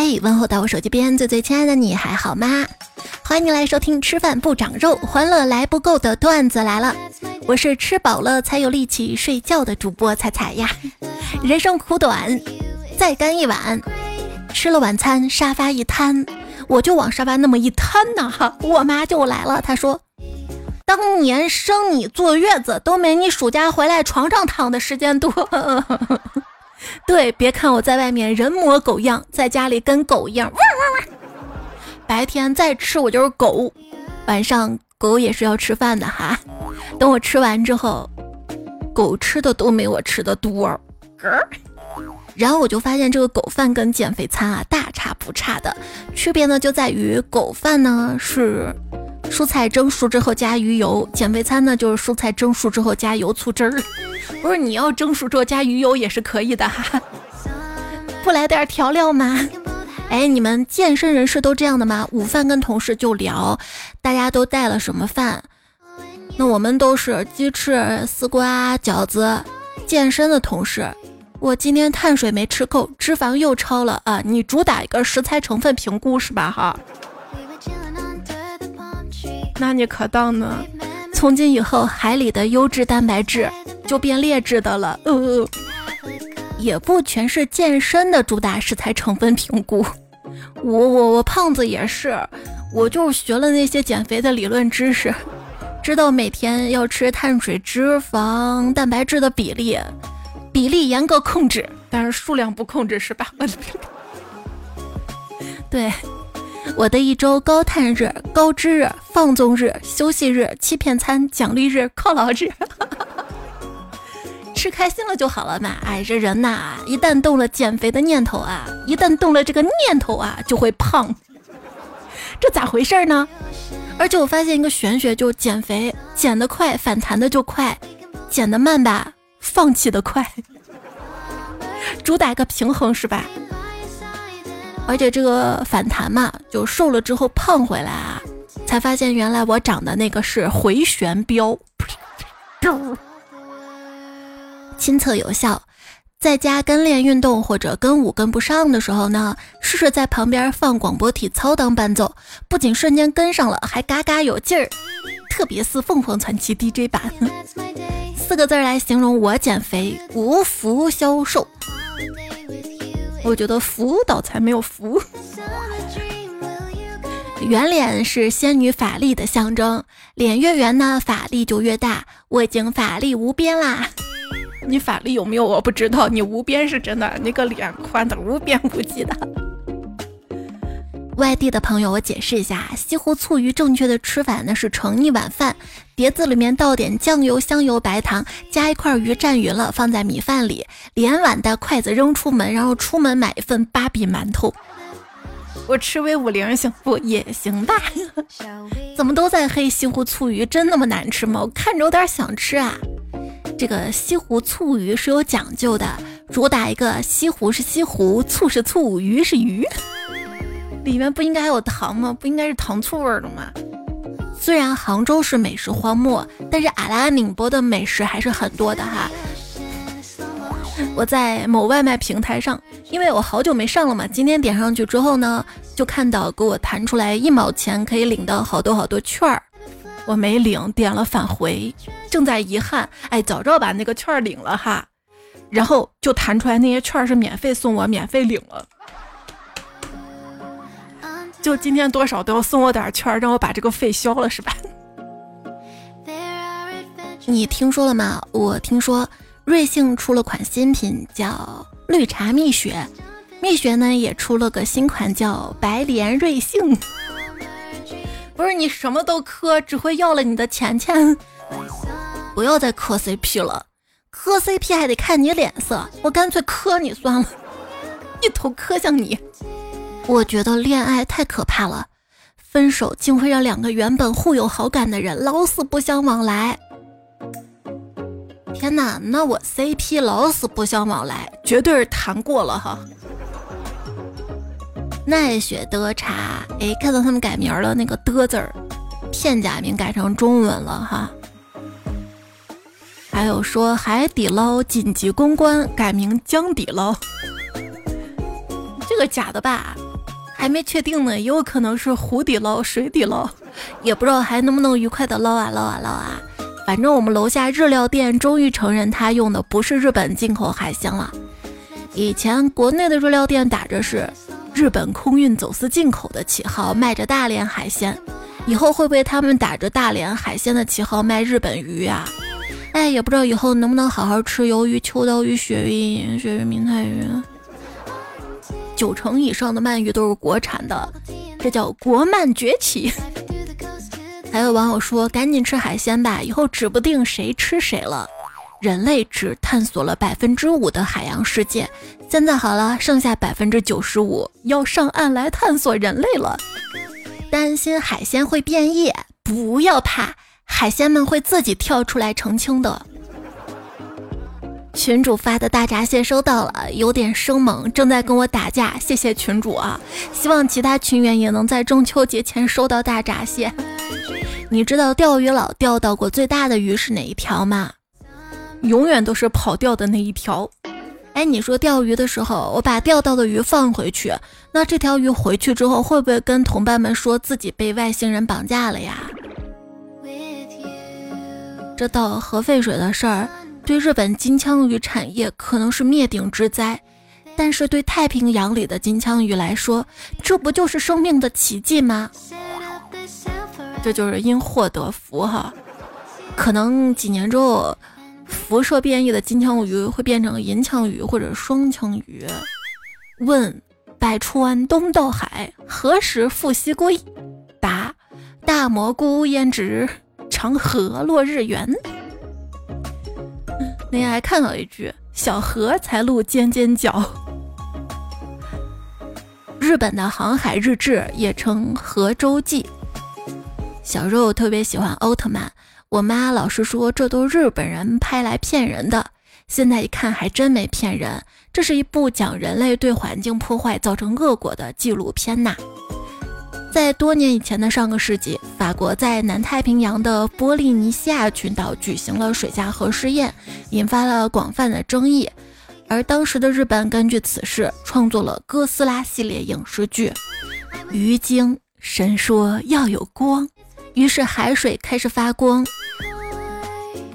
嘿，问候到我手机边最最亲爱的你还好吗？欢迎你来收听吃饭不长肉，欢乐来不够的段子来了。我是吃饱了才有力气睡觉的主播彩彩呀。人生苦短，再干一碗。吃了晚餐，沙发一摊，我就往沙发那么一摊呐哈，我妈就来了，她说：“当年生你坐月子都没你暑假回来床上躺的时间多。”对，别看我在外面人模狗样，在家里跟狗一样，白天再吃我就是狗，晚上狗也是要吃饭的哈。等我吃完之后，狗吃的都没我吃的多。然后我就发现这个狗饭跟减肥餐啊大差不差的，区别呢就在于狗饭呢是蔬菜蒸熟之后加鱼油，减肥餐呢就是蔬菜蒸熟之后加油醋汁儿。不是你要蒸熟之后加鱼油也是可以的哈，不来点调料吗？哎，你们健身人士都这样的吗？午饭跟同事就聊，大家都带了什么饭？那我们都是鸡翅、丝瓜、饺子。健身的同事，我今天碳水没吃够，脂肪又超了啊！你主打一个食材成分评估是吧？哈，那你可当呢？从今以后，海里的优质蛋白质就变劣质的了。呃，也不全是健身的主打食材成分评估。我我我胖子也是，我就学了那些减肥的理论知识，知道每天要吃碳水、脂肪、蛋白质的比例，比例严格控制，但是数量不控制是吧？对。我的一周高碳日、高脂日、放纵日、休息日、欺骗餐、奖励日、犒劳日，吃开心了就好了嘛！哎，这人呐，一旦动了减肥的念头啊，一旦动了这个念头啊，就会胖。这咋回事呢？而且我发现一个玄学，就减肥减得快，反弹的就快；减得慢吧，放弃的快。主打一个平衡是吧？而且这个反弹嘛，就瘦了之后胖回来啊，才发现原来我长的那个是回旋镖，亲测有效。在家跟练运动或者跟舞跟不上的时候呢，试试在旁边放广播体操当伴奏，不仅瞬间跟上了，还嘎嘎有劲儿，特别似凤凰传奇 DJ 版。四个字来形容我减肥：无福消受。我觉得福倒才没有福。圆脸是仙女法力的象征，脸越圆呢，法力就越大。我已经法力无边啦！你法力有没有？我不知道。你无边是真的，你个脸宽的无边无际的。外地的朋友，我解释一下，西湖醋鱼正确的吃法呢是盛一碗饭，碟子里面倒点酱油、香油、白糖，加一块鱼蘸匀了，放在米饭里，连碗带筷子扔出门，然后出门买一份芭比馒头。我吃威五零行不也行吧？怎么都在黑西湖醋鱼？真那么难吃吗？我看着有点想吃啊。这个西湖醋鱼是有讲究的，主打一个西湖是西湖，醋是醋，鱼是鱼。里面不应该还有糖吗？不应该是糖醋味的吗？虽然杭州是美食荒漠，但是阿拉宁波的美食还是很多的哈。我在某外卖平台上，因为我好久没上了嘛，今天点上去之后呢，就看到给我弹出来一毛钱可以领到好多好多券儿，我没领，点了返回，正在遗憾，哎，早知道把那个券儿领了哈，然后就弹出来那些券儿是免费送我，免费领了。就今天多少都要送我点券，让我把这个费消了是吧？你听说了吗？我听说瑞幸出了款新品叫绿茶蜜雪，蜜雪呢也出了个新款叫白莲瑞幸。不是你什么都磕，只会要了你的钱钱。不要再磕 CP 了，磕 CP 还得看你脸色，我干脆磕你算了，一头磕向你。我觉得恋爱太可怕了，分手竟会让两个原本互有好感的人老死不相往来。天哪，那我 CP 老死不相往来，绝对是谈过了哈。奈雪的茶，哎，看到他们改名了，那个的字儿，片假名改成中文了哈。还有说海底捞紧急公关改名江底捞，这个假的吧？还没确定呢，也有可能是湖底捞、水底捞，也不知道还能不能愉快的捞啊捞啊捞啊。反正我们楼下日料店终于承认他用的不是日本进口海鲜了。以前国内的日料店打着是日本空运走私进口的旗号卖着大连海鲜，以后会不会他们打着大连海鲜的旗号卖日本鱼啊？哎，也不知道以后能不能好好吃鱿鱼、秋刀鱼、鳕鱼、鳕鱼、明太鱼。九成以上的鳗鱼都是国产的，这叫国鳗崛起。还有网友说：“赶紧吃海鲜吧，以后指不定谁吃谁了。”人类只探索了百分之五的海洋世界，现在好了，剩下百分之九十五要上岸来探索人类了。担心海鲜会变异？不要怕，海鲜们会自己跳出来澄清的。群主发的大闸蟹收到了，有点生猛，正在跟我打架。谢谢群主啊！希望其他群员也能在中秋节前收到大闸蟹。你知道钓鱼佬钓到过最大的鱼是哪一条吗？永远都是跑掉的那一条。哎，你说钓鱼的时候，我把钓到的鱼放回去，那这条鱼回去之后会不会跟同伴们说自己被外星人绑架了呀？这倒核废水的事儿。对日本金枪鱼产业可能是灭顶之灾，但是对太平洋里的金枪鱼来说，这不就是生命的奇迹吗？这就是因祸得福哈，可能几年之后，辐射变异的金枪鱼会变成银枪鱼或者双枪鱼。问：百川东到海，何时复西归？答：大蘑菇胭脂，长河落日圆。那天还看到一句“小河才露尖尖角”。日本的航海日志也称《河舟记》。小时候特别喜欢奥特曼，我妈老是说这都日本人拍来骗人的。现在一看还真没骗人，这是一部讲人类对环境破坏造成恶果的纪录片呐。在多年以前的上个世纪，法国在南太平洋的波利尼西亚群岛举行了水下核试验，引发了广泛的争议。而当时的日本根据此事创作了哥斯拉系列影视剧。鱼精神说要有光，于是海水开始发光。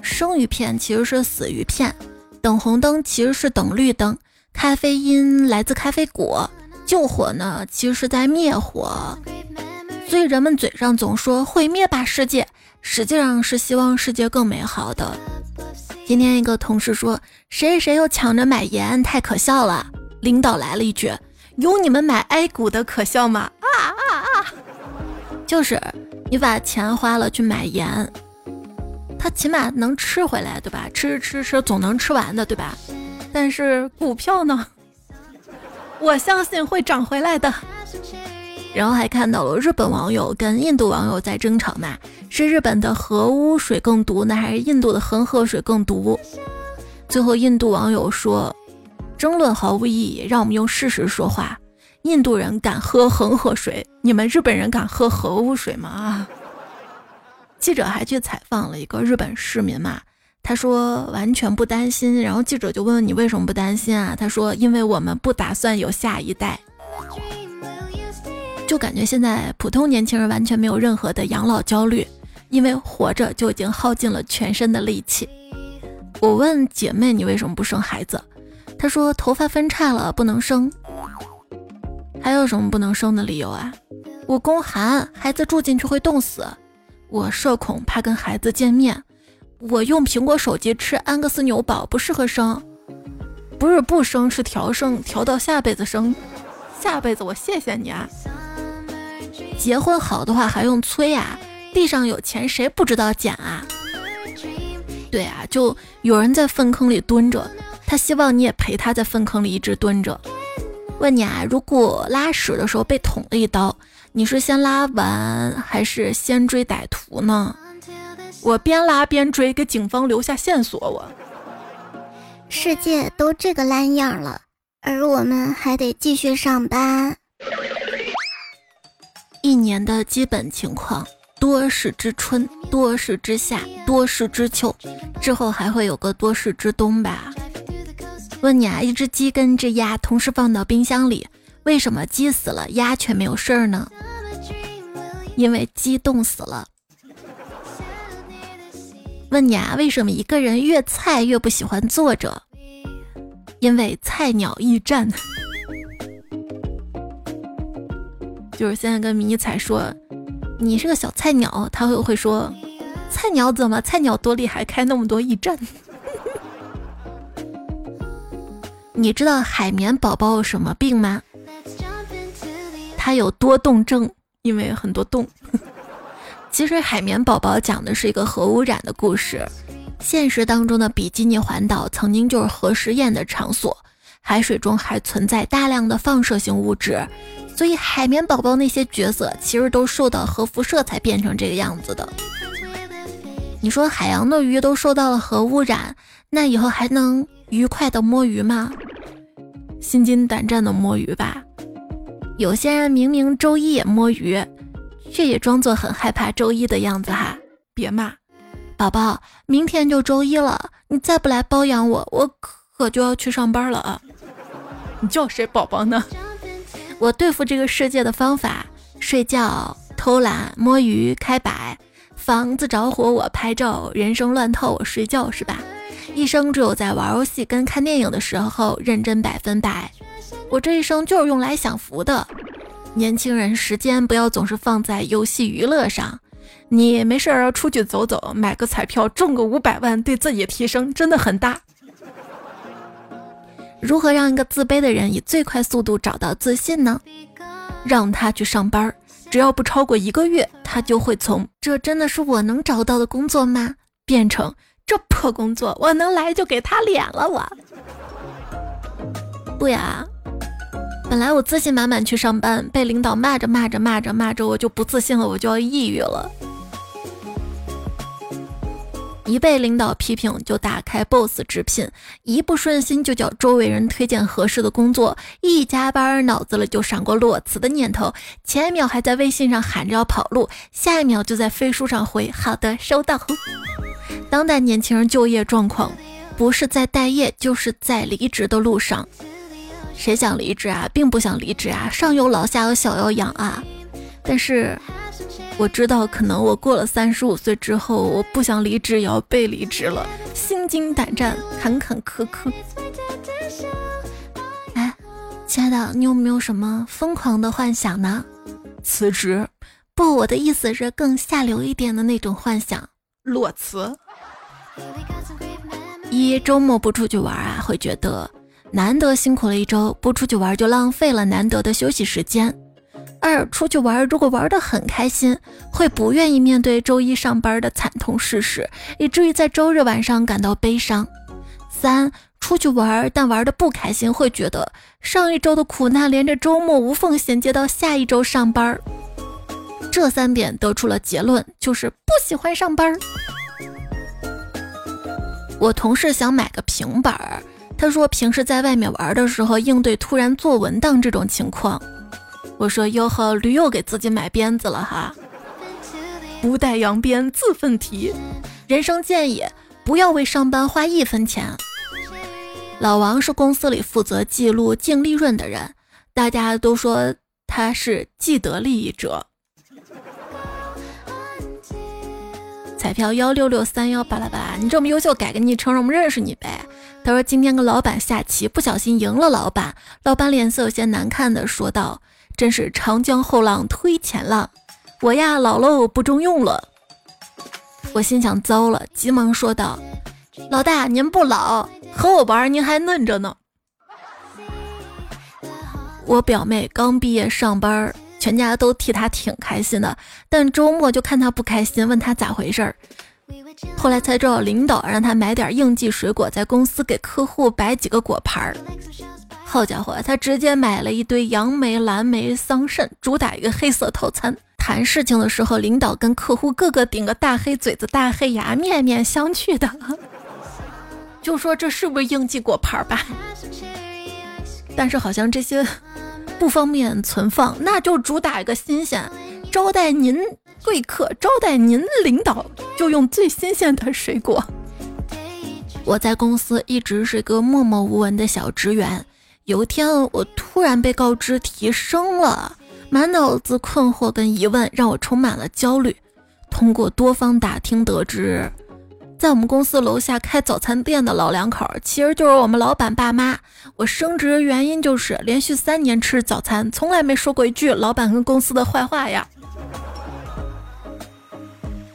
生鱼片其实是死鱼片，等红灯其实是等绿灯，咖啡因来自咖啡果。救火呢，其实是在灭火，所以人们嘴上总说毁灭吧世界，实际上是希望世界更美好的。今天一个同事说谁谁又抢着买盐，太可笑了。领导来了一句：有你们买 A 股的可笑吗？啊啊啊！就是你把钱花了去买盐，它起码能吃回来，对吧？吃吃吃，总能吃完的，对吧？但是股票呢？我相信会涨回来的。然后还看到了日本网友跟印度网友在争吵嘛，是日本的核污水更毒呢，还是印度的恒河水更毒？最后印度网友说，争论毫无意义，让我们用事实说话。印度人敢喝恒河水，你们日本人敢喝核污水吗？啊！记者还去采访了一个日本市民嘛。他说完全不担心，然后记者就问你为什么不担心啊？他说因为我们不打算有下一代，就感觉现在普通年轻人完全没有任何的养老焦虑，因为活着就已经耗尽了全身的力气。我问姐妹你为什么不生孩子？她说头发分叉了不能生。还有什么不能生的理由啊？我宫寒，孩子住进去会冻死。我社恐，怕跟孩子见面。我用苹果手机吃安格斯牛堡不适合生，不是不生是调生，调到下辈子生，下辈子我谢谢你啊。结婚好的话还用催啊？地上有钱谁不知道捡啊？对啊，就有人在粪坑里蹲着，他希望你也陪他在粪坑里一直蹲着。问你啊，如果拉屎的时候被捅了一刀，你是先拉完还是先追歹徒呢？我边拉边追，给警方留下线索。我世界都这个烂样了，而我们还得继续上班。一年的基本情况：多事之春，多事之夏，多事之秋，之后还会有个多事之冬吧？问你啊，一只鸡跟一只鸭同时放到冰箱里，为什么鸡死了，鸭却没有事儿呢？因为鸡冻死了。问你啊，为什么一个人越菜越不喜欢坐着？因为菜鸟驿站。就是现在跟迷彩说，你是个小菜鸟，他会会说，菜鸟怎么？菜鸟多厉害，开那么多驿站。你知道海绵宝宝有什么病吗？它有多动症，因为很多洞。其实海绵宝宝讲的是一个核污染的故事。现实当中的比基尼环岛曾经就是核实验的场所，海水中还存在大量的放射性物质，所以海绵宝宝那些角色其实都受到核辐射才变成这个样子的。你说海洋的鱼都受到了核污染，那以后还能愉快的摸鱼吗？心惊胆战的摸鱼吧。有些人明明周一也摸鱼。却也装作很害怕周一的样子哈，别骂，宝宝，明天就周一了，你再不来包养我，我可就要去上班了啊！你叫谁宝宝呢？我对付这个世界的方法：睡觉、偷懒、摸鱼、开摆。房子着火我拍照，人生乱套我睡觉，是吧？一生只有在玩游戏跟看电影的时候认真百分百。我这一生就是用来享福的。年轻人，时间不要总是放在游戏娱乐上。你没事儿要出去走走，买个彩票中个五百万，对自己提升真的很大。如何让一个自卑的人以最快速度找到自信呢？让他去上班，只要不超过一个月，他就会从“这真的是我能找到的工作吗”变成“这破工作我能来就给他脸了”。我不呀。本来我自信满满去上班，被领导骂着骂着骂着骂着，我就不自信了，我就要抑郁了。一被领导批评就打开 Boss 直聘，一不顺心就叫周围人推荐合适的工作，一加班脑子里就闪过裸辞的念头，前一秒还在微信上喊着要跑路，下一秒就在飞书上回好的收到。当代年轻人就业状况，不是在待业，就是在离职的路上。谁想离职啊，并不想离职啊，上有老下有小要养啊。但是我知道，可能我过了三十五岁之后，我不想离职也要被离职了，心惊胆战，坎坎坷坷。哎，亲爱的，你有没有什么疯狂的幻想呢？辞职？不，我的意思是更下流一点的那种幻想，裸辞。一周末不出去玩啊，会觉得。难得辛苦了一周，不出去玩就浪费了难得的休息时间。二，出去玩如果玩得很开心，会不愿意面对周一上班的惨痛事实，以至于在周日晚上感到悲伤。三，出去玩但玩得不开心，会觉得上一周的苦难连着周末无缝衔接到下一周上班。这三点得出了结论，就是不喜欢上班。我同事想买个平板儿。他说：“平时在外面玩的时候，应对突然做文档这种情况。”我说：“哟呵，驴又给自己买鞭子了哈！不带扬鞭自奋蹄。人生建议：不要为上班花一分钱。”老王是公司里负责记录净利润的人，大家都说他是既得利益者。彩票幺六六三幺巴拉巴拉，你这么优秀，改个昵称让我们认识你呗。他说今天跟老板下棋，不小心赢了老板，老板脸色有些难看的说道：“真是长江后浪推前浪，我呀老喽不中用了。”我心想糟了，急忙说道：“老大您不老，和我玩您还嫩着呢。”我表妹刚毕业上班。全家都替她挺开心的，但周末就看她不开心，问她咋回事儿。后来才知道，领导让他买点应季水果，在公司给客户摆几个果盘儿。好家伙，他直接买了一堆杨梅、蓝莓、桑葚，主打一个黑色套餐。谈事情的时候，领导跟客户个个顶个大黑嘴子、大黑牙，面面相觑的。就说这是不是应季果盘吧？但是好像这些。不方便存放，那就主打一个新鲜，招待您贵客，招待您领导，就用最新鲜的水果。我在公司一直是个默默无闻的小职员，有一天，我突然被告知提升了，满脑子困惑跟疑问，让我充满了焦虑。通过多方打听得知，在我们公司楼下开早餐店的老两口，其实就是我们老板爸妈。我升职原因就是连续三年吃早餐，从来没说过一句老板跟公司的坏话呀。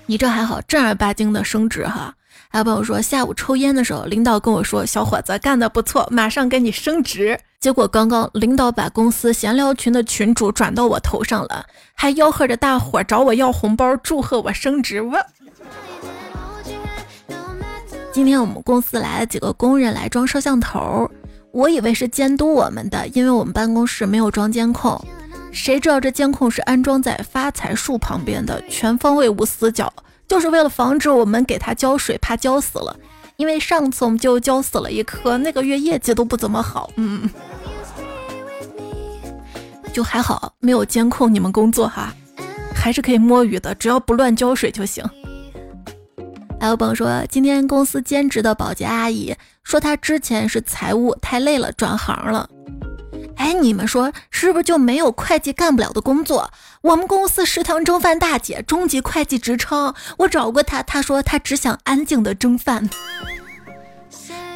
你这还好，正儿八经的升职哈。还有朋友说，下午抽烟的时候，领导跟我说：“小伙子干得不错，马上给你升职。”结果刚刚领导把公司闲聊群的群主转到我头上了，还吆喝着大伙找我要红包，祝贺我升职。我今天我们公司来了几个工人来装摄像头，我以为是监督我们的，因为我们办公室没有装监控。谁知道这监控是安装在发财树旁边的，全方位无死角。就是为了防止我们给它浇水，怕浇死了。因为上次我们就浇死了一棵，那个月业绩都不怎么好。嗯，就还好没有监控你们工作哈，还是可以摸鱼的，只要不乱浇水就行。还有朋友说，今天公司兼职的保洁阿姨说，她之前是财务，太累了转行了。哎，你们说是不是就没有会计干不了的工作？我们公司食堂蒸饭大姐，中级会计职称，我找过她，她说她只想安静的蒸饭。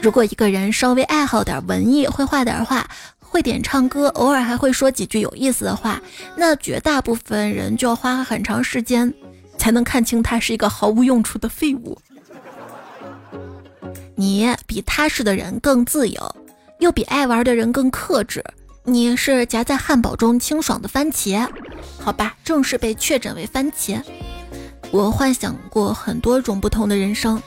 如果一个人稍微爱好点文艺，会画点画，会点唱歌，偶尔还会说几句有意思的话，那绝大部分人就要花很长时间才能看清他是一个毫无用处的废物。你比踏实的人更自由，又比爱玩的人更克制。你是夹在汉堡中清爽的番茄，好吧，正式被确诊为番茄。我幻想过很多种不同的人生，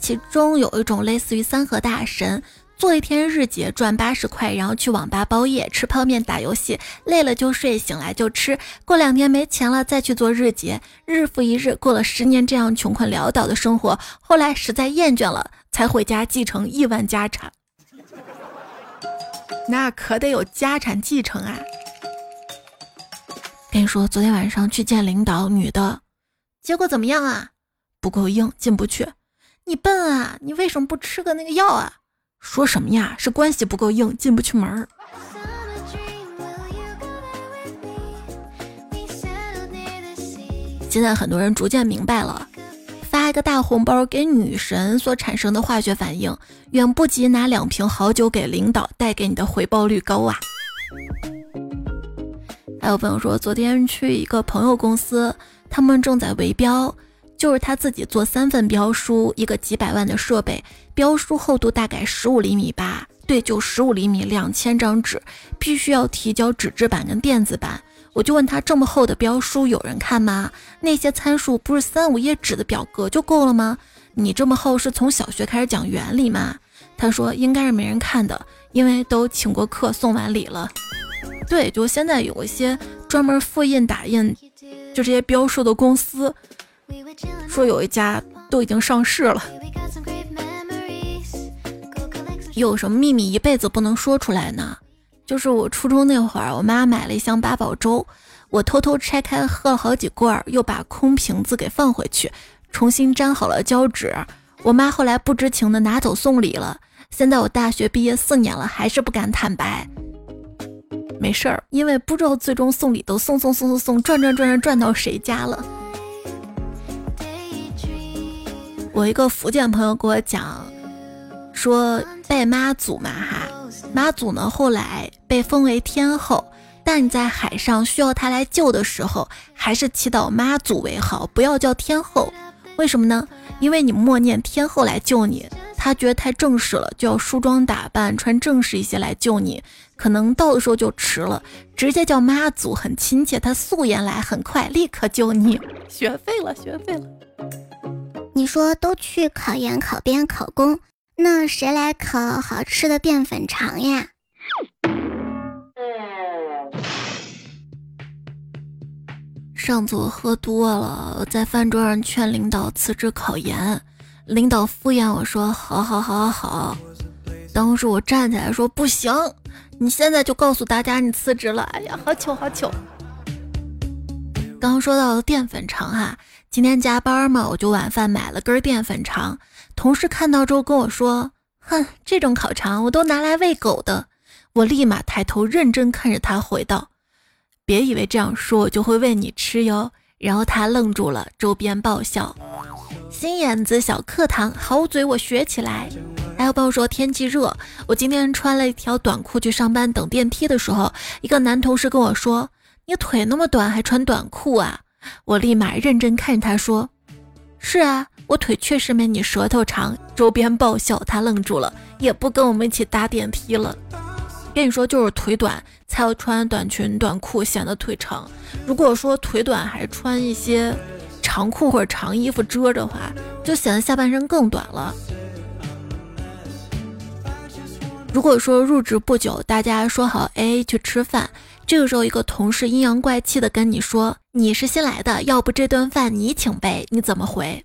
其中有一种类似于三和大神，做一天日结赚八十块，然后去网吧包夜吃泡面打游戏，累了就睡，醒来就吃，过两天没钱了再去做日结，日复一日过了十年这样穷困潦倒的生活，后来实在厌倦了，才回家继承亿万家产。那可得有家产继承啊！跟你说，昨天晚上去见领导，女的，结果怎么样啊？不够硬，进不去。你笨啊！你为什么不吃个那个药啊？说什么呀？是关系不够硬，进不去门儿。现在很多人逐渐明白了。发一个大红包给女神所产生的化学反应，远不及拿两瓶好酒给领导带给你的回报率高啊！还有朋友说，昨天去一个朋友公司，他们正在围标，就是他自己做三份标书，一个几百万的设备，标书厚度大概十五厘米吧，对，就十五厘米，两千张纸，必须要提交纸质版跟电子版。我就问他这么厚的标书有人看吗？那些参数不是三五页纸的表格就够了吗？你这么厚是从小学开始讲原理吗？他说应该是没人看的，因为都请过课送完礼了。对，就现在有一些专门复印打印就这些标书的公司，说有一家都已经上市了。有什么秘密一辈子不能说出来呢？就是我初中那会儿，我妈买了一箱八宝粥，我偷偷拆开喝了好几罐，又把空瓶子给放回去，重新粘好了胶纸。我妈后来不知情的拿走送礼了。现在我大学毕业四年了，还是不敢坦白。没事儿，因为不知道最终送礼都送送送送送，转转转转转到谁家了。我一个福建朋友给我讲，说拜妈祖嘛哈。妈祖呢，后来被封为天后，但你在海上需要他来救的时候，还是祈祷妈祖为好，不要叫天后。为什么呢？因为你默念天后来救你，他觉得太正式了，就要梳妆打扮，穿正式一些来救你，可能到的时候就迟了。直接叫妈祖很亲切，她素颜来很快，立刻救你。学废了，学废了。你说都去考研、考编、考公。那谁来烤好吃的淀粉肠呀？上次我喝多了，在饭桌上劝领导辞职考研，领导敷衍我说：“好好好好好。”当时我站起来说：“不行，你现在就告诉大家你辞职了。”哎呀，好糗好糗。刚说到淀粉肠哈，今天加班嘛，我就晚饭买了根淀粉肠。同事看到之后跟我说：“哼，这种烤肠我都拿来喂狗的。”我立马抬头认真看着他回道：“别以为这样说我就会喂你吃哟。”然后他愣住了，周边爆笑。心眼子小课堂，好嘴我学起来。还有朋友说天气热，我今天穿了一条短裤去上班，等电梯的时候，一个男同事跟我说：“你腿那么短还穿短裤啊？”我立马认真看着他说：“是啊，我腿确实没你舌头长。”周边爆笑，他愣住了，也不跟我们一起搭电梯了。跟你说，就是腿短才要穿短裙短裤，显得腿长。如果说腿短还穿一些长裤或者长衣服遮着的话，就显得下半身更短了。如果说入职不久，大家说好 A A 去吃饭，这个时候一个同事阴阳怪气的跟你说你是新来的，要不这顿饭你请呗，你怎么回？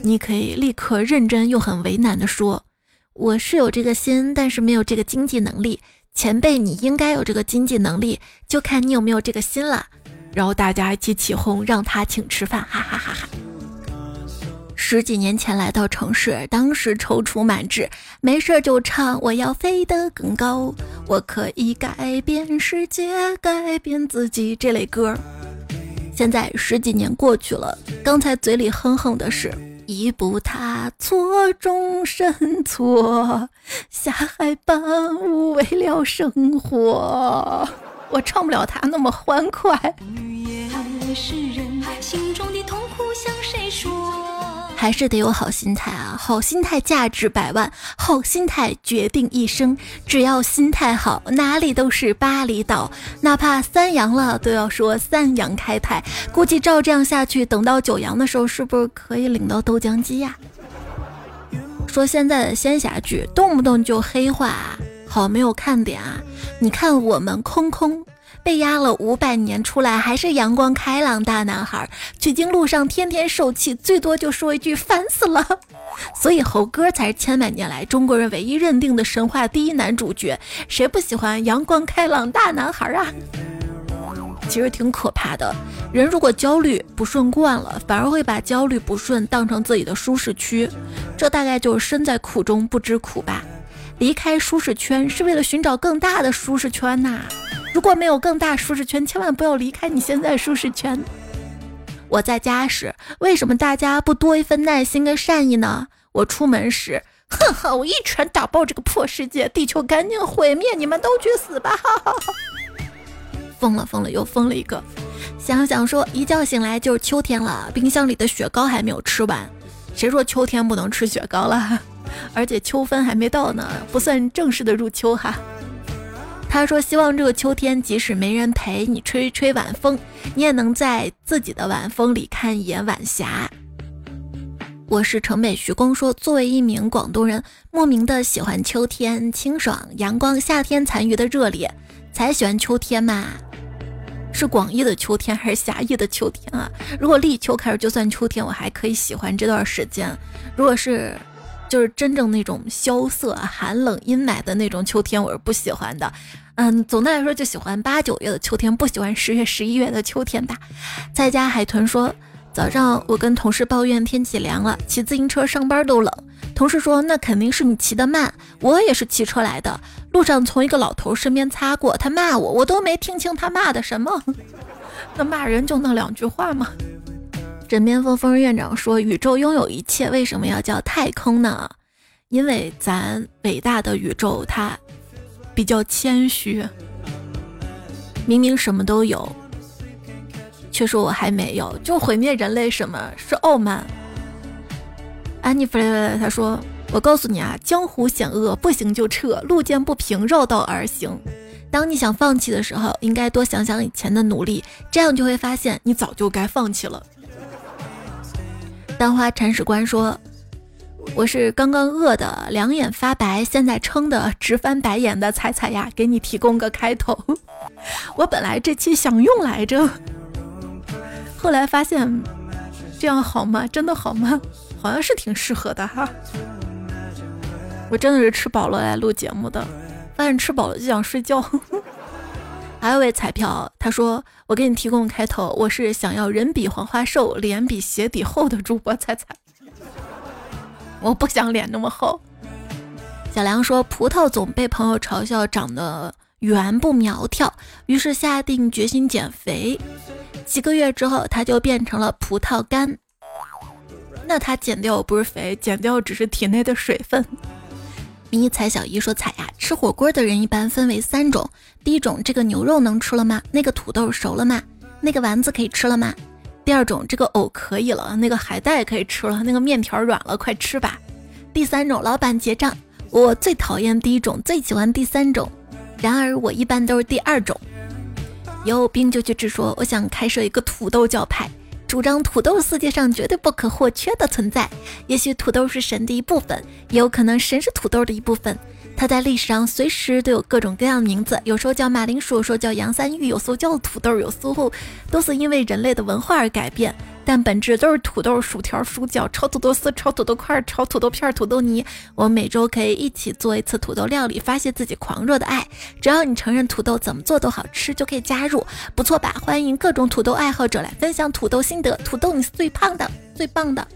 你可以立刻认真又很为难的说，我是有这个心，但是没有这个经济能力。前辈，你应该有这个经济能力，就看你有没有这个心了。然后大家一起起哄，让他请吃饭，哈哈哈哈。十几年前来到城市，当时踌躇满志，没事就唱我要飞得更高，我可以改变世界，改变自己这类歌。现在十几年过去了，刚才嘴里哼哼的是一步踏错，终身错，下海伴舞为了生活。我唱不了他那么欢快。爱是人还是得有好心态啊！好心态价值百万，好心态决定一生。只要心态好，哪里都是巴厘岛。哪怕三阳了，都要说三阳开泰。估计照这样下去，等到九阳的时候，是不是可以领到豆浆机呀？说现在的仙侠剧动不动就黑化，好没有看点啊！你看我们空空。被压了五百年出来，还是阳光开朗大男孩。取经路上天天受气，最多就说一句烦死了。所以猴哥才是千百年来中国人唯一认定的神话第一男主角。谁不喜欢阳光开朗大男孩啊？其实挺可怕的。人如果焦虑不顺惯了，反而会把焦虑不顺当成自己的舒适区。这大概就是身在苦中不知苦吧。离开舒适圈是为了寻找更大的舒适圈呐。如果没有更大舒适圈，千万不要离开你现在舒适圈。我在家时，为什么大家不多一份耐心跟善意呢？我出门时，哼哼，我一拳打爆这个破世界，地球赶紧毁灭，你们都去死吧！哈哈哈疯了疯了，又疯了一个。想想说，一觉醒来就是秋天了，冰箱里的雪糕还没有吃完。谁说秋天不能吃雪糕了？而且秋分还没到呢，不算正式的入秋哈。他说：“希望这个秋天，即使没人陪你吹吹晚风，你也能在自己的晚风里看一眼晚霞。”我是城北徐工说，作为一名广东人，莫名的喜欢秋天清爽阳光，夏天残余的热烈，才喜欢秋天嘛？是广义的秋天还是狭义的秋天啊？如果立秋开始就算秋天，我还可以喜欢这段时间。如果是……就是真正那种萧瑟、寒冷、阴霾的那种秋天，我是不喜欢的。嗯，总的来说就喜欢八九月的秋天，不喜欢十月、十一月的秋天吧。在家海豚说，早上我跟同事抱怨天气凉了，骑自行车上班都冷。同事说那肯定是你骑得慢，我也是骑车来的，路上从一个老头身边擦过，他骂我，我都没听清他骂的什么。那骂人就那两句话吗？枕边风风院长说：“宇宙拥有一切，为什么要叫太空呢？因为咱伟大的宇宙它比较谦虚，明明什么都有，却说我还没有，就毁灭人类，什么是傲慢？”安妮弗莱他说：“我告诉你啊，江湖险恶，不行就撤，路见不平绕道而行。当你想放弃的时候，应该多想想以前的努力，这样就会发现你早就该放弃了。”丹花铲屎官说：“我是刚刚饿的两眼发白，现在撑的直翻白眼的彩彩呀，给你提供个开头。我本来这期想用来着，后来发现这样好吗？真的好吗？好像是挺适合的哈。我真的是吃饱了来录节目的，发现吃饱了就想睡觉。”还有位彩票，他说：“我给你提供开头，我是想要人比黄花瘦，脸比鞋底厚的主播彩彩。我不想脸那么厚，小梁说，葡萄总被朋友嘲笑长得圆不苗条，于是下定决心减肥。几个月之后，他就变成了葡萄干。那他减掉不是肥，减掉只是体内的水分。迷彩小姨说：“彩呀，吃火锅的人一般分为三种。第一种，这个牛肉能吃了吗？那个土豆熟了吗？那个丸子可以吃了吗？第二种，这个藕可以了，那个海带可以吃了，那个面条软了，快吃吧。第三种，老板结账。我最讨厌第一种，最喜欢第三种。然而我一般都是第二种。有病就去治。说我想开设一个土豆教派。”主张土豆世界上绝对不可或缺的存在。也许土豆是神的一部分，也有可能神是土豆的一部分。它在历史上随时都有各种各样的名字，有时候叫马铃薯，说叫洋山芋，有时候叫土豆，有时候都是因为人类的文化而改变。但本质都是土豆、薯条、薯角、炒土豆丝、炒土豆块、炒土豆片、土豆泥。我们每周可以一起做一次土豆料理，发泄自己狂热的爱。只要你承认土豆怎么做都好吃，就可以加入，不错吧？欢迎各种土豆爱好者来分享土豆心得。土豆，你是最胖的、最棒的。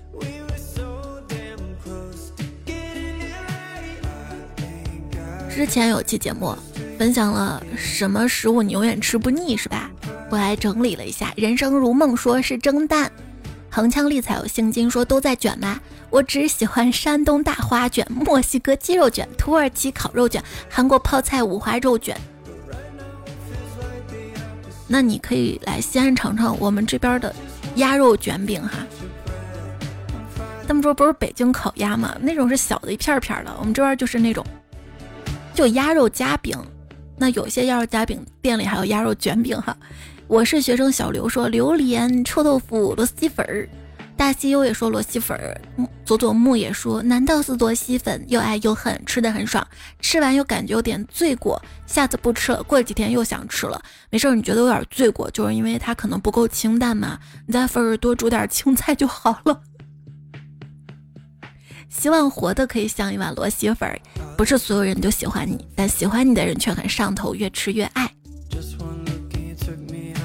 之前有期节目分享了什么食物你永远吃不腻，是吧？我来整理了一下，人生如梦，说是蒸蛋；横枪立彩有姓金，说都在卷吗？我只喜欢山东大花卷、墨西哥鸡肉卷、土耳其烤肉卷、韩国泡菜五花肉卷。那你可以来西安尝尝我们这边的鸭肉卷饼哈。他们说不是北京烤鸭吗？那种是小的一片片的，我们这边就是那种就鸭肉夹饼。那有些鸭肉夹饼店里还有鸭肉卷饼哈。我是学生小刘说榴莲臭豆腐螺蛳粉儿，大西优也说螺蛳粉儿，佐佐木也说难道是螺蛳粉，又爱又恨，吃的很爽，吃完又感觉有点罪过，下次不吃了，过几天又想吃了，没事儿，你觉得有点罪过，就是因为它可能不够清淡嘛，你在粉儿多煮点青菜就好了。希望活的可以像一碗螺蛳粉儿，不是所有人都喜欢你，但喜欢你的人却很上头，越吃越爱。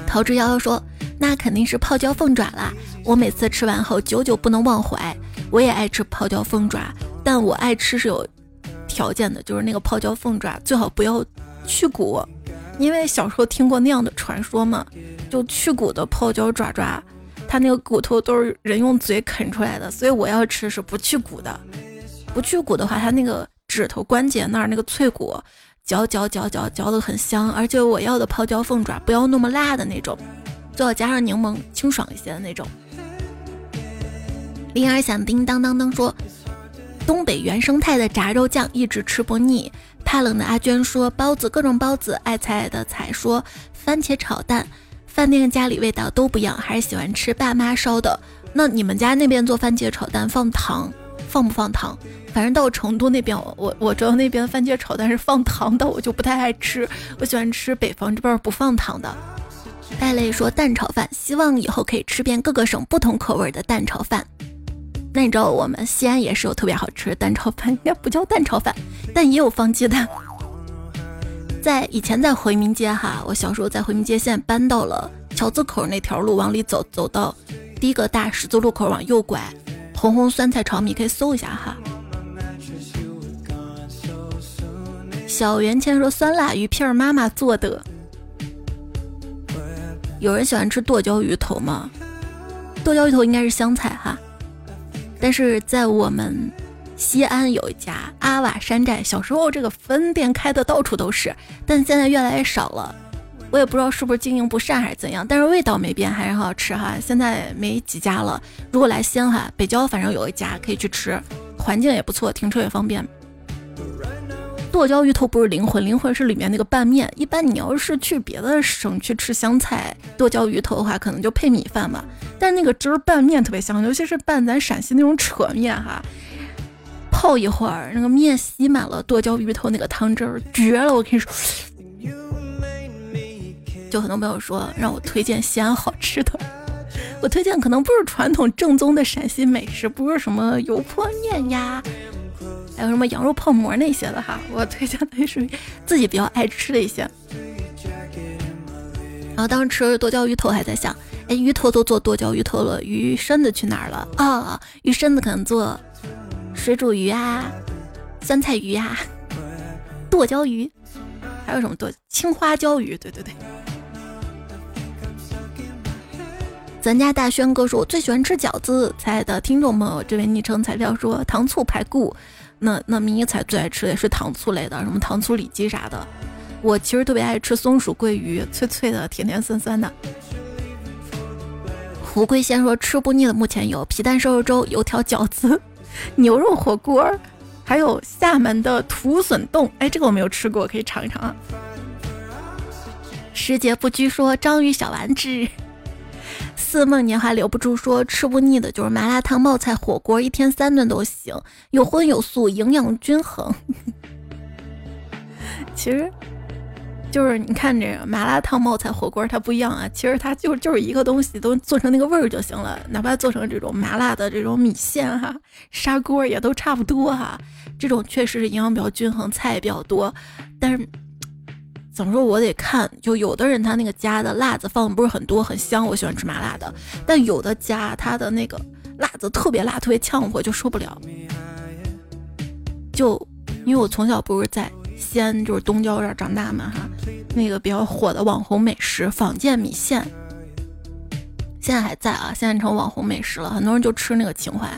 桃之夭夭说：“那肯定是泡椒凤爪啦！我每次吃完后久久不能忘怀。我也爱吃泡椒凤爪，但我爱吃是有条件的，就是那个泡椒凤爪最好不要去骨，因为小时候听过那样的传说嘛，就去骨的泡椒爪爪，它那个骨头都是人用嘴啃出来的，所以我要吃是不去骨的。不去骨的话，它那个指头关节那儿那个脆骨。”嚼嚼嚼嚼嚼的很香，而且我要的泡椒凤爪不要那么辣的那种，最好加上柠檬，清爽一些的那种。铃儿响叮当当当说，东北原生态的炸肉酱一直吃不腻。怕冷的阿娟说包子各种包子。爱菜的菜说番茄炒蛋，饭店家里味道都不一样，还是喜欢吃爸妈烧的。那你们家那边做番茄炒蛋放糖放不放糖？反正到成都那边，我我我知道那边番茄炒蛋是放糖的，我就不太爱吃。我喜欢吃北方这边不放糖的。戴雷说蛋炒饭，希望以后可以吃遍各个省不同口味的蛋炒饭。那你知道我们西安也是有特别好吃的蛋炒饭，应该不叫蛋炒饭，但也有放鸡蛋。在以前在回民街哈，我小时候在回民街，现在搬到了桥子口那条路，往里走，走到第一个大十字路口往右拐，红红酸菜炒米可以搜一下哈。小圆签说：“酸辣鱼片妈妈做的。”有人喜欢吃剁椒鱼头吗？剁椒鱼头应该是香菜哈。但是在我们西安有一家阿瓦山寨，小时候这个分店开的到处都是，但现在越来越少了。我也不知道是不是经营不善还是怎样，但是味道没变，还是很好吃哈。现在没几家了。如果来西安哈，北郊反正有一家可以去吃，环境也不错，停车也方便。剁椒鱼头不是灵魂，灵魂是里面那个拌面。一般你要是去别的省去吃香菜剁椒鱼头的话，可能就配米饭嘛。但那个汁儿拌面特别香，尤其是拌咱陕西那种扯面哈，泡一会儿，那个面吸满了剁椒鱼头那个汤汁儿，绝了！我跟你说，就很多朋友说让我推荐西安好吃的，我推荐可能不是传统正宗的陕西美食，不是什么油泼面呀。还有什么羊肉泡馍那些的哈，我推荐的是自己比较爱吃的一些。然后当时吃了剁椒鱼头，还在想，哎，鱼头都做剁椒鱼头了，鱼身子去哪儿了啊？鱼身子可能做水煮鱼啊、酸菜鱼呀，剁椒鱼，还有什么剁青花椒鱼？对对对。咱家大轩哥说：“我最喜欢吃饺子。”亲爱的听众朋友，这位昵称彩票说：“糖醋排骨。”那那迷彩最爱吃的也是糖醋类的，什么糖醋里脊啥的。我其实特别爱吃松鼠桂鱼，脆脆的，甜甜酸酸的。胡桂仙说：“吃不腻的目前有皮蛋瘦肉粥、油条饺子、牛肉火锅，还有厦门的土笋冻。”哎，这个我没有吃过，可以尝一尝啊。时节不居说：“章鱼小丸子。”似梦年华留不住，说吃不腻的就是麻辣烫、冒菜、火锅，一天三顿都行，有荤有素，营养均衡。其实，就是你看这麻辣烫、冒菜、火锅，它不一样啊。其实它就就是一个东西，都做成那个味儿就行了。哪怕做成这种麻辣的这种米线哈，砂锅也都差不多哈。这种确实是营养比较均衡，菜也比较多，但是。怎么说？我得看，就有的人他那个加的辣子放的不是很多，很香。我喜欢吃麻辣的，但有的加他的那个辣子特别辣，特别呛，我就受不了。就因为我从小不是在西安，就是东郊这长大嘛，哈，那个比较火的网红美食坊间米线，现在还在啊，现在成网红美食了，很多人就吃那个情怀。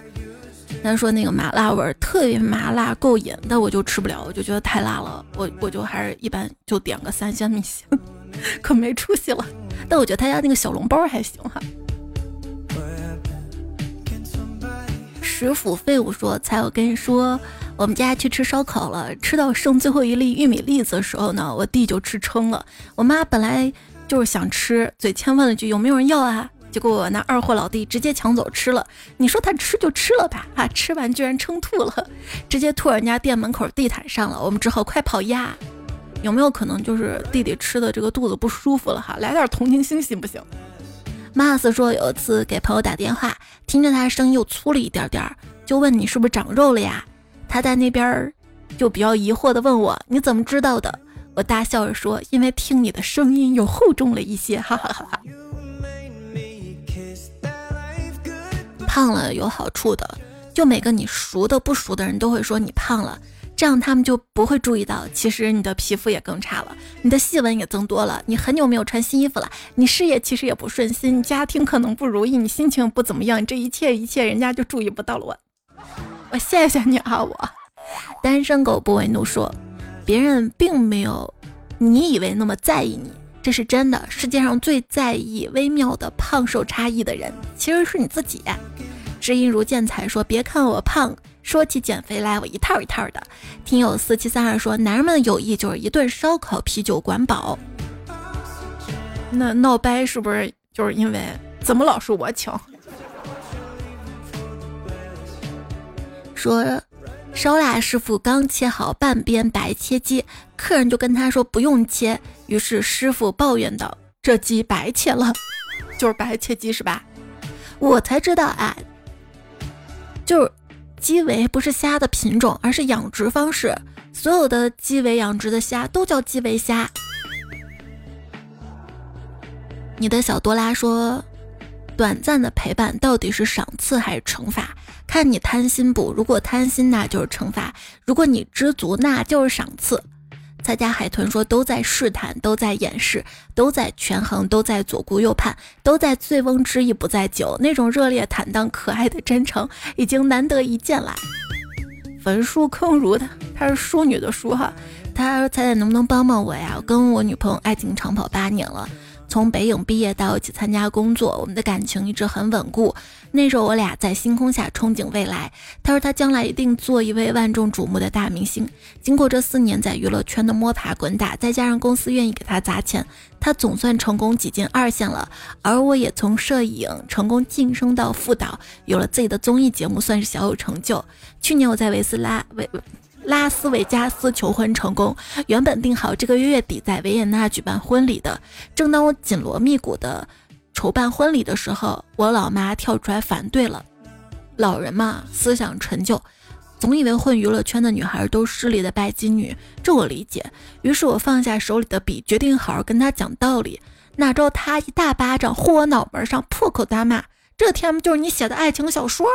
他说那个麻辣味儿特别麻辣够瘾，但我就吃不了，我就觉得太辣了。我我就还是一般就点个三鲜米线，可没出息了。但我觉得他家那个小笼包还行哈。食腐废物说：“才我跟你说，我们家去吃烧烤了，吃到剩最后一粒玉米粒子的时候呢，我弟就吃撑了。我妈本来就是想吃，嘴欠问了句有没有人要啊？”结果我那二货老弟直接抢走吃了，你说他吃就吃了吧，啊，吃完居然撑吐了，直接吐人家店门口地毯上了，我们只好快跑呀。有没有可能就是弟弟吃的这个肚子不舒服了哈？来点同情心行不行？马斯说有一次给朋友打电话，听着他声音又粗了一点点，就问你是不是长肉了呀？他在那边就比较疑惑的问我你怎么知道的？我大笑着说因为听你的声音又厚重了一些，哈哈哈哈。胖了有好处的，就每个你熟的不熟的人都会说你胖了，这样他们就不会注意到，其实你的皮肤也更差了，你的细纹也增多了，你很久没有穿新衣服了，你事业其实也不顺心，家庭可能不如意，你心情不怎么样，这一切一切人家就注意不到了。我，我谢谢你啊，我单身狗不为怒说，别人并没有你以为那么在意你，这是真的。世界上最在意微妙的胖瘦差异的人，其实是你自己。知音如见才说：“别看我胖，说起减肥来，我一套一套的。”听友四七三二说：“男人们的友谊就是一顿烧烤，啤酒管饱。”那闹掰是不是就是因为怎么老是我请？说烧腊师傅刚切好半边白切鸡，客人就跟他说不用切，于是师傅抱怨道：“这鸡白切了，就是白切鸡是吧？”我才知道啊。就是鸡围不是虾的品种，而是养殖方式。所有的鸡尾养殖的虾都叫鸡尾虾。你的小多拉说：“短暂的陪伴到底是赏赐还是惩罚？看你贪心不？如果贪心，那就是惩罚；如果你知足，那就是赏赐。”蔡家海豚说：“都在试探，都在掩饰，都在权衡，都在左顾右盼，都在醉翁之意不在酒。那种热烈、坦荡、可爱的真诚，已经难得一见了。”焚书坑儒的，他是淑女的淑哈。他说：“彩彩能不能帮帮我呀？我跟我女朋友爱情长跑八年了。”从北影毕业到一起参加工作，我们的感情一直很稳固。那时候我俩在星空下憧憬未来。他说他将来一定做一位万众瞩目的大明星。经过这四年在娱乐圈的摸爬滚打，再加上公司愿意给他砸钱，他总算成功挤进二线了。而我也从摄影成功晋升到副导，有了自己的综艺节目，算是小有成就。去年我在维斯拉维。拉斯维加斯求婚成功，原本定好这个月底在维也纳举办婚礼的。正当我紧锣密鼓的筹办婚礼的时候，我老妈跳出来反对了。老人嘛，思想陈旧，总以为混娱乐圈的女孩都势利的拜金女，这我理解。于是我放下手里的笔，决定好好跟她讲道理。哪知道她一大巴掌呼我脑门上，破口大骂：“这天就是你写的爱情小说？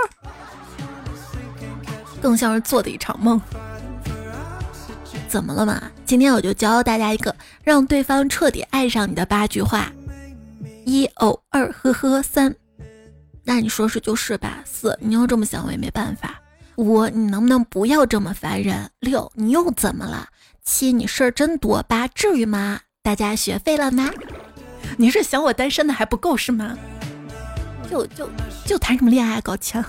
更像是做的一场梦。”怎么了嘛？今天我就教大家一个让对方彻底爱上你的八句话：一哦，二呵呵，三，那你说是就是吧？四，你要这么想我也没办法。五，你能不能不要这么烦人？六，你又怎么了？七，你事儿真多。八，至于吗？大家学废了吗？你是想我单身的还不够是吗？就就就谈什么恋爱搞钱？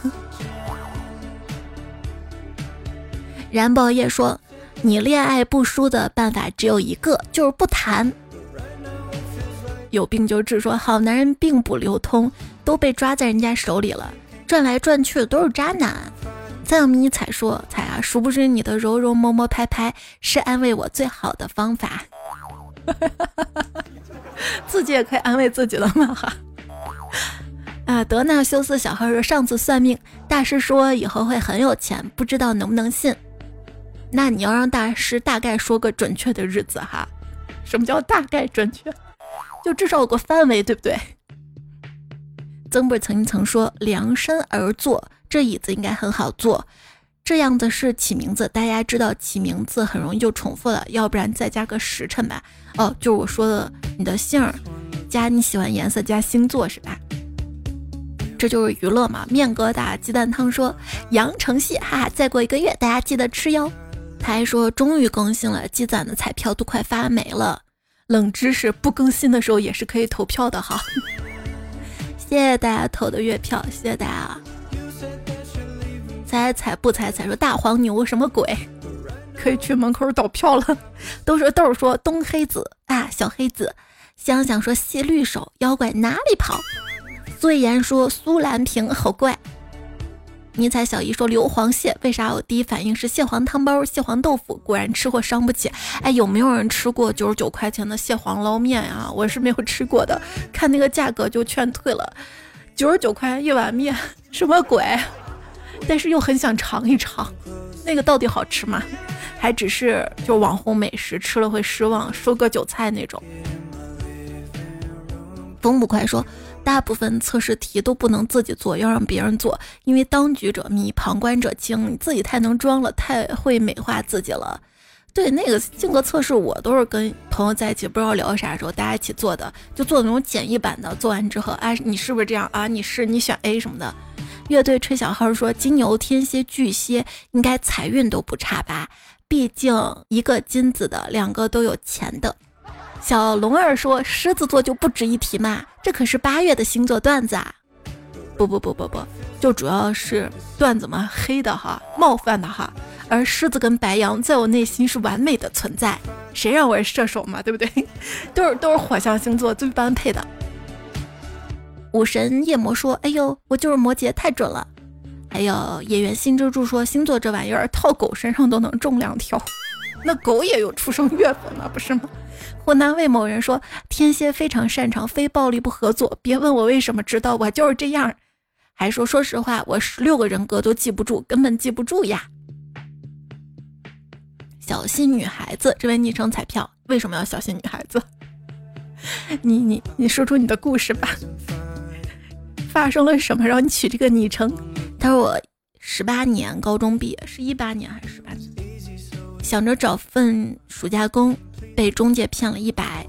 燃爆夜说：“你恋爱不输的办法只有一个，就是不谈。有病就治。说好男人并不流通，都被抓在人家手里了，转来转去的都是渣男。”再有迷彩说：“彩啊，殊不知你的柔柔摸摸拍拍是安慰我最好的方法。自己也可以安慰自己了嘛哈。”啊，德纳修斯小孩说：“上次算命大师说以后会很有钱，不知道能不能信。”那你要让大师大概说个准确的日子哈，什么叫大概准确？就至少有个范围，对不对？曾不曾经曾说量身而坐，这椅子应该很好坐。这样子是起名字，大家知道起名字很容易就重复了，要不然再加个时辰吧。哦，就是我说的你的姓儿加你喜欢颜色加星座是吧？这就是娱乐嘛。面疙瘩鸡蛋汤说阳城戏，哈哈，再过一个月大家记得吃哟。他还说终于更新了，积攒的彩票都快发霉了。冷知识，不更新的时候也是可以投票的哈。谢谢大家投的月票，谢谢大家。猜猜不猜猜说大黄牛什么鬼？可以去门口倒票了。都说豆说东黑子啊，小黑子。香香说谢绿手妖怪哪里跑？醉言说苏兰萍好怪。迷彩小姨说：“硫磺蟹为啥？我第一反应是蟹黄汤包、蟹黄豆腐。果然吃货伤不起。哎，有没有人吃过九十九块钱的蟹黄捞面呀？我是没有吃过的，看那个价格就劝退了。九十九块一碗面，什么鬼？但是又很想尝一尝，那个到底好吃吗？还只是就网红美食，吃了会失望，收割韭菜那种。”风不快说。大部分测试题都不能自己做，要让别人做，因为当局者迷，旁观者清。你自己太能装了，太会美化自己了。对，那个性格测试我都是跟朋友在一起，不知道聊啥时候，大家一起做的，就做那种简易版的。做完之后，啊，你是不是这样啊？你是你选 A 什么的。乐队吹小号说，金牛、天蝎、巨蟹应该财运都不差吧？毕竟一个金子的，两个都有钱的。小龙儿说：“狮子座就不值一提嘛，这可是八月的星座段子啊！不不不不不，就主要是段子嘛，黑的哈，冒犯的哈。而狮子跟白羊在我内心是完美的存在，谁让我是射手嘛，对不对？都是都是火象星座最般配的。”武神夜魔说：“哎呦，我就是摩羯，太准了。”还有野原新之助说：“星座这玩意儿套狗身上都能中两条，那狗也有出生月份嘛，不是吗？”湖南魏某人说：“天蝎非常擅长非暴力不合作，别问我为什么知道，我就是这样。”还说：“说实话，我十六个人格都记不住，根本记不住呀。”小心女孩子，这位昵称彩票为什么要小心女孩子？你你你说出你的故事吧，发生了什么让你取这个昵称？他说我十八年高中毕业，是一八年还是十八年？想着找份暑假工。被中介骗了一百，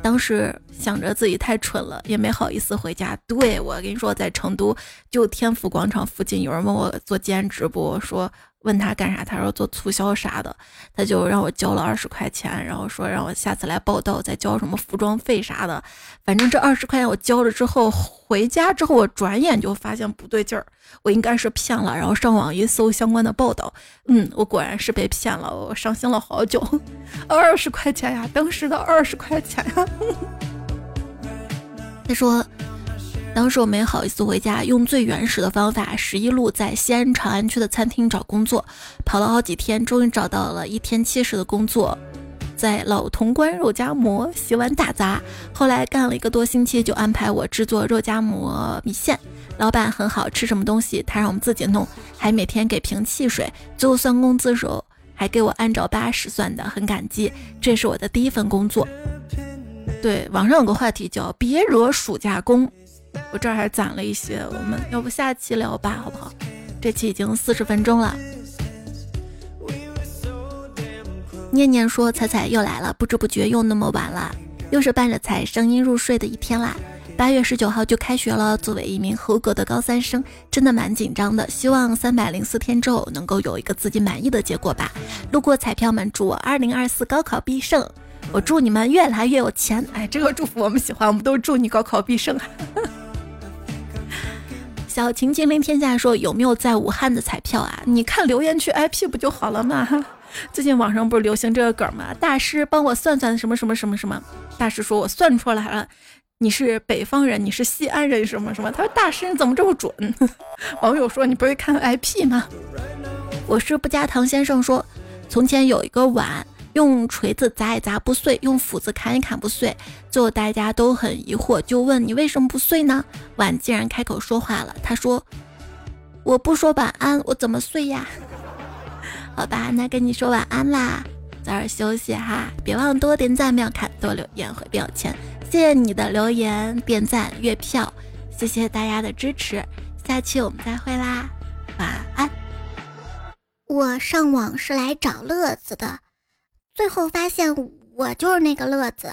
当时想着自己太蠢了，也没好意思回家。对我跟你说，在成都就天府广场附近，有人问我做兼职不？说。问他干啥？他说做促销啥的，他就让我交了二十块钱，然后说让我下次来报道再交什么服装费啥的。反正这二十块钱我交了之后，回家之后我转眼就发现不对劲儿，我应该是骗了。然后上网一搜相关的报道，嗯，我果然是被骗了，我伤心了好久。二十块钱呀，当时的二十块钱呀。他说。当时我没好意思回家，用最原始的方法，十一路在西安长安区的餐厅找工作，跑了好几天，终于找到了一天七十的工作，在老潼关肉夹馍洗碗打杂。后来干了一个多星期，就安排我制作肉夹馍米线。老板很好，吃什么东西他让我们自己弄，还每天给瓶汽水。最后算工资的时候还给我按照八十算的，很感激。这是我的第一份工作。对，网上有个话题叫“别惹暑假工”。我这儿还攒了一些，我们要不下期聊吧，好不好？这期已经四十分钟了。念念说：“彩彩又来了，不知不觉又那么晚了，又是伴着彩声音入睡的一天啦。”八月十九号就开学了，作为一名合格的高三生，真的蛮紧张的。希望三百零四天之后能够有一个自己满意的结果吧。路过彩票们，祝我二零二四高考必胜！我祝你们越来越有钱！哎，这个祝福我们喜欢，我们都祝你高考必胜啊。小晴精灵天下说有没有在武汉的彩票啊？你看留言区 IP 不就好了吗？最近网上不是流行这个梗吗？大师帮我算算什么什么什么什么。大师说我算出来了。你是北方人，你是西安人，什么什么？他说大师你怎么这么准？网友说你不会看 IP 吗？我是不加糖先生说，从前有一个碗，用锤子砸也砸不碎，用斧子砍也砍不碎，最后大家都很疑惑，就问你为什么不碎呢？碗竟然开口说话了，他说我不说晚安，我怎么碎呀？好吧，那跟你说晚安啦，早点休息哈，别忘多点赞、秒看、多留言会变有钱。谢谢你的留言、点赞、月票，谢谢大家的支持，下期我们再会啦，晚安。我上网是来找乐子的，最后发现我就是那个乐子。